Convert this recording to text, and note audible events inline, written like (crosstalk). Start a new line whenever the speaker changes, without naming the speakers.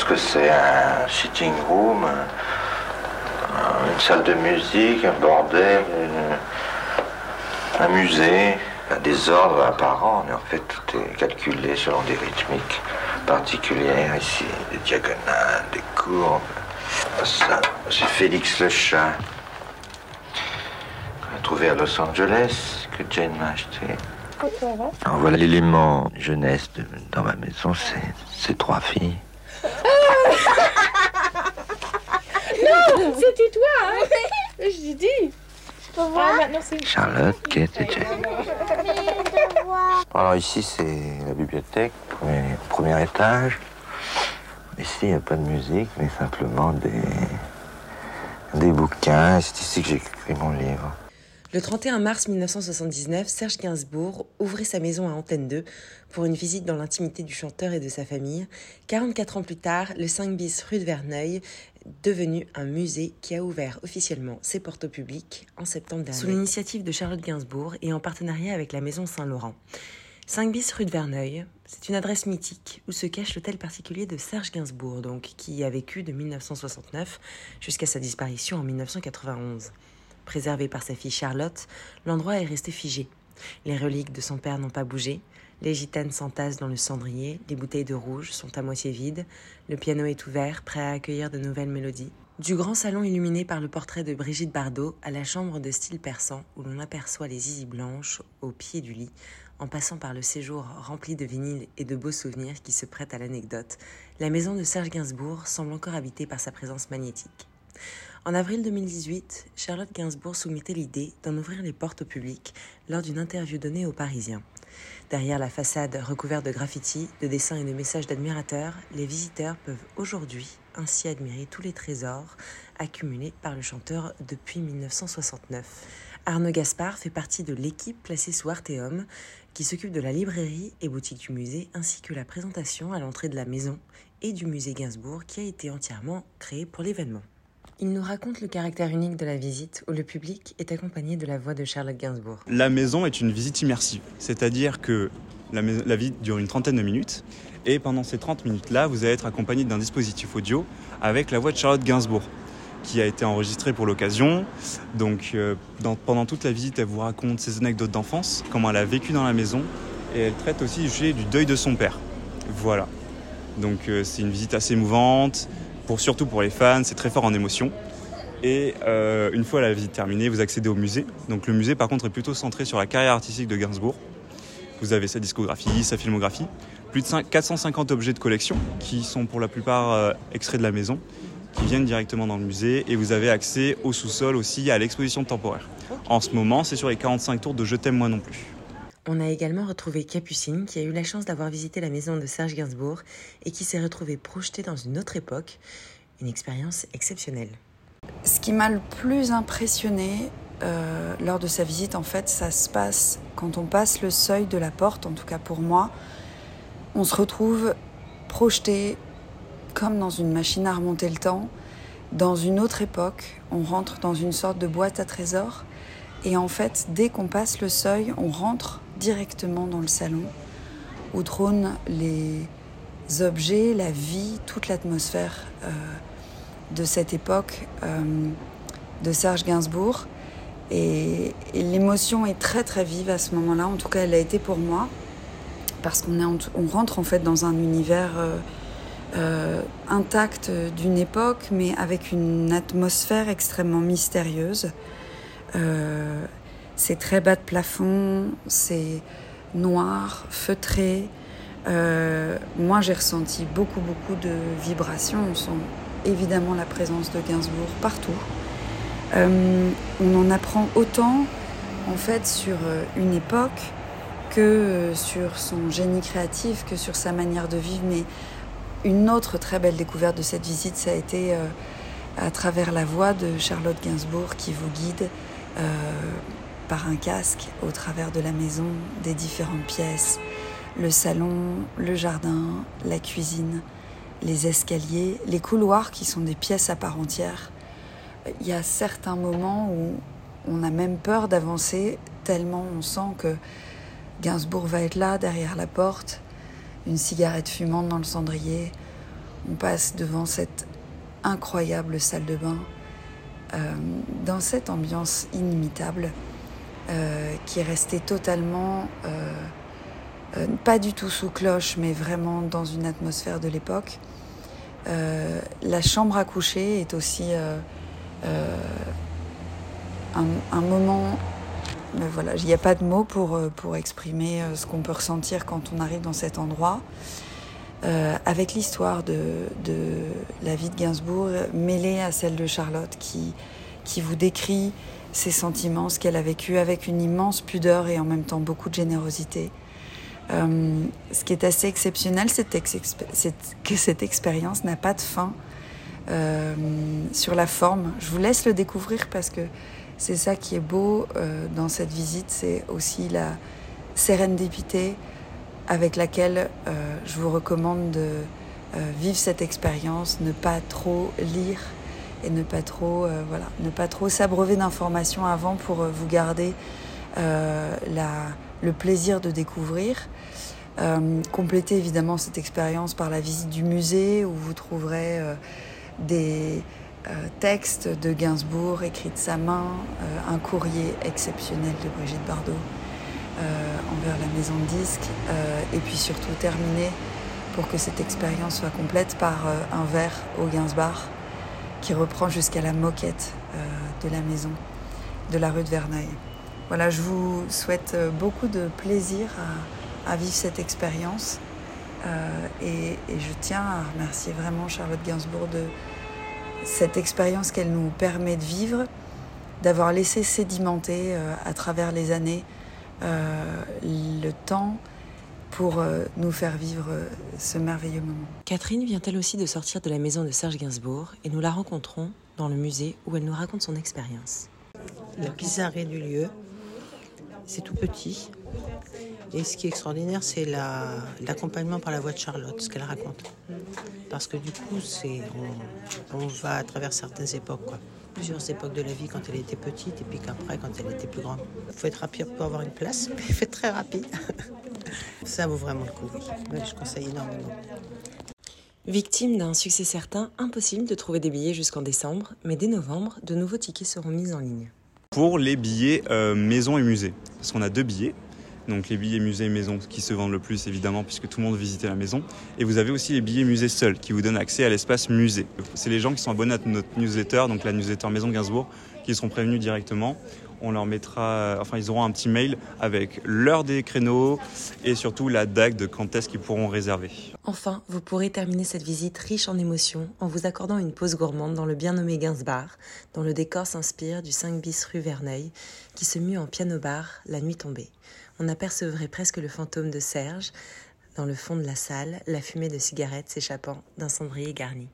chez moi. Je sais pas ce que c'est, un sitting room, une salle de musique, un bordel, un musée, un désordre apparent, mais en fait tout est calculé selon des rythmiques particulières ici, des diagonales, des courbes. Ça, c'est Félix le chat, qu'on a trouvé à Los Angeles, que Jane m'a acheté. Alors voilà l'élément jeunesse de- dans ma maison, c'est ces trois filles.
C'était toi, hein? Je dis. Ah, maintenant c'est.
Charlotte, Kate et Jane. Alors ici c'est la bibliothèque, premier, premier étage. Ici il n'y a pas de musique, mais simplement des, des bouquins. C'est ici que j'écris mon livre.
Le 31 mars 1979, Serge Gainsbourg ouvrait sa maison à Antenne 2 pour une visite dans l'intimité du chanteur et de sa famille. 44 ans plus tard, le 5 bis rue de Verneuil, devenu un musée qui a ouvert officiellement ses portes au public en septembre dernier. Sous l'initiative de Charlotte Gainsbourg et en partenariat avec la maison Saint-Laurent. 5 bis rue de Verneuil, c'est une adresse mythique où se cache l'hôtel particulier de Serge Gainsbourg, donc, qui y a vécu de 1969 jusqu'à sa disparition en 1991. Préservé par sa fille Charlotte, l'endroit est resté figé. Les reliques de son père n'ont pas bougé, les gitanes s'entassent dans le cendrier, les bouteilles de rouge sont à moitié vides, le piano est ouvert, prêt à accueillir de nouvelles mélodies. Du grand salon illuminé par le portrait de Brigitte Bardot à la chambre de style persan où l'on aperçoit les zizi blanches au pied du lit, en passant par le séjour rempli de vinyles et de beaux souvenirs qui se prêtent à l'anecdote, la maison de Serge Gainsbourg semble encore habitée par sa présence magnétique. En avril 2018, Charlotte Gainsbourg soumettait l'idée d'en ouvrir les portes au public lors d'une interview donnée aux Parisiens. Derrière la façade recouverte de graffitis, de dessins et de messages d'admirateurs, les visiteurs peuvent aujourd'hui ainsi admirer tous les trésors accumulés par le chanteur depuis 1969. Arnaud Gaspard fait partie de l'équipe placée sous Arteum qui s'occupe de la librairie et boutique du musée ainsi que la présentation à l'entrée de la maison et du musée Gainsbourg qui a été entièrement créé pour l'événement. Il nous raconte le caractère unique de la visite où le public est accompagné de la voix de Charlotte Gainsbourg.
La maison est une visite immersive, c'est-à-dire que la, visite dure une trentaine de minutes et pendant ces 30 minutes-là, vous allez être accompagné d'un dispositif audio avec la voix de Charlotte Gainsbourg qui a été enregistrée pour l'occasion. Donc euh, pendant toute la visite, elle vous raconte ses anecdotes d'enfance, comment elle a vécu dans la maison et elle traite aussi du sujet du deuil de son père. Voilà. Donc euh, c'est une visite assez émouvante, surtout pour les fans, c'est très fort en émotion. Et euh, une fois la visite terminée, vous accédez au musée. Donc le musée par contre est plutôt centré sur la carrière artistique de Gainsbourg. Vous avez sa discographie, sa filmographie, plus de 5 450 objets de collection qui sont pour la plupart euh, extraits de la maison, qui viennent directement dans le musée et vous avez accès au sous-sol aussi à l'exposition temporaire. En ce moment, c'est sur les 45 tours de Je t'aime moi non plus.
On a également retrouvé Capucine qui a eu la chance d'avoir visité la maison de Serge Gainsbourg et qui s'est retrouvée projetée dans une autre époque. Une expérience exceptionnelle.
Ce qui m'a le plus impressionné euh, lors de sa visite, en fait, ça se passe quand on passe le seuil de la porte, en tout cas pour moi. On se retrouve projeté comme dans une machine à remonter le temps, dans une autre époque. On rentre dans une sorte de boîte à trésors. Et en fait, dès qu'on passe le seuil, on rentre directement dans le salon où trônent les objets, la vie, toute l'atmosphère euh, de cette époque euh, de Serge Gainsbourg. Et, l'émotion est très très vive à ce moment-là. En tout cas, elle a été pour moi. Parce qu'on rentre en fait dans un univers euh, intact d'une époque, mais avec une atmosphère extrêmement mystérieuse. C'est très bas de plafond, c'est noir, feutré. Euh, moi, j'ai ressenti beaucoup, beaucoup de vibrations. On sent évidemment la présence de Gainsbourg partout. Euh, on en apprend autant, en fait, sur euh, une époque que sur son génie créatif, que sur sa manière de vivre. Mais une autre très belle découverte de cette visite, ça a été à travers la voix de Charlotte Gainsbourg qui vous guide par un casque au travers de la maison, des différentes pièces, le salon, le jardin, la cuisine, les escaliers, les couloirs qui sont des pièces à part entière. Il y a certains moments où on a même peur d'avancer tellement on sent que Gainsbourg va être là derrière la porte une cigarette fumante dans le cendrier. On passe devant cette incroyable salle de bain, euh, dans cette ambiance inimitable euh, qui est restée totalement, euh, pas du tout sous cloche, mais vraiment dans une atmosphère de l'époque. la chambre à coucher est aussi un, moment mais voilà, il n'y a pas de mots pour, pour exprimer ce qu'on peut ressentir quand on arrive dans cet endroit. Euh, avec l'histoire de, de, la vie de Gainsbourg mêlée à celle de Charlotte qui, qui vous décrit ses sentiments, ce qu'elle a vécu avec une immense pudeur et en même temps beaucoup de générosité. Euh, ce qui est assez exceptionnel, c'est que cette expérience n'a pas de fin euh, sur la forme. Je vous laisse le découvrir parce que c'est ça qui est beau euh, dans cette visite, c'est aussi la sérendipité, avec laquelle je vous recommande de vivre cette expérience, ne pas trop lire et ne pas trop, euh, voilà, ne pas trop s'abreuver d'informations avant pour vous garder la, le plaisir de découvrir. compléter évidemment cette expérience par la visite du musée où vous trouverez des textes de Gainsbourg écrits de sa main, un courrier exceptionnel de Brigitte Bardot. Euh, envers la maison de disques euh, et puis surtout terminer pour que cette expérience soit complète par euh, un verre au Gainsbar qui reprend jusqu'à la moquette de la maison de la rue de Verneuil. Voilà, je vous souhaite beaucoup de plaisir à, vivre cette expérience et, je tiens à remercier vraiment Charlotte Gainsbourg de cette expérience qu'elle nous permet de vivre, d'avoir laissé sédimenter à travers les années euh, le temps pour euh, nous faire vivre euh, ce merveilleux moment.
Catherine vient elle aussi de sortir de la maison de Serge Gainsbourg et nous la rencontrons dans le musée où elle nous raconte son expérience.
Le bizarrerie du lieu, c'est tout petit. Et ce qui est extraordinaire, c'est l'accompagnement par la voix de Charlotte, ce qu'elle raconte. Parce que du coup, on, on, va à travers certaines époques. Quoi plusieurs époques de la vie quand elle était petite et puis qu'après quand elle était plus grande. Il faut être rapide pour avoir une place, (laughs) mais il faut être très rapide. Ça vaut vraiment le coup, oui. je conseille énormément.
Victime d'un succès certain, impossible de trouver des billets jusqu'en décembre, mais dès novembre, de nouveaux tickets seront mis en ligne.
Pour les billets euh, maison et musée, parce qu'on a deux billets, donc les billets musée et maison qui se vendent le plus évidemment puisque tout le monde visitait la maison. Et vous avez aussi les billets musée seuls qui vous donnent accès à l'espace musée. C'est les gens qui sont abonnés à notre newsletter, donc la newsletter Maison Gainsbourg, qui seront prévenus directement. On leur mettra, enfin ils auront un petit mail avec l'heure des créneaux et surtout la date de quand est-ce qu'ils pourront réserver.
Enfin, vous pourrez terminer cette visite riche en émotions en vous accordant une pause gourmande dans le bien nommé Gainsbar, dont le décor s'inspire du 5 bis rue Verneuil, qui se mue en piano-bar la nuit tombée on apercevrait presque le fantôme de Serge dans le fond de la salle, la fumée de cigarettes s'échappant d'un cendrier garni.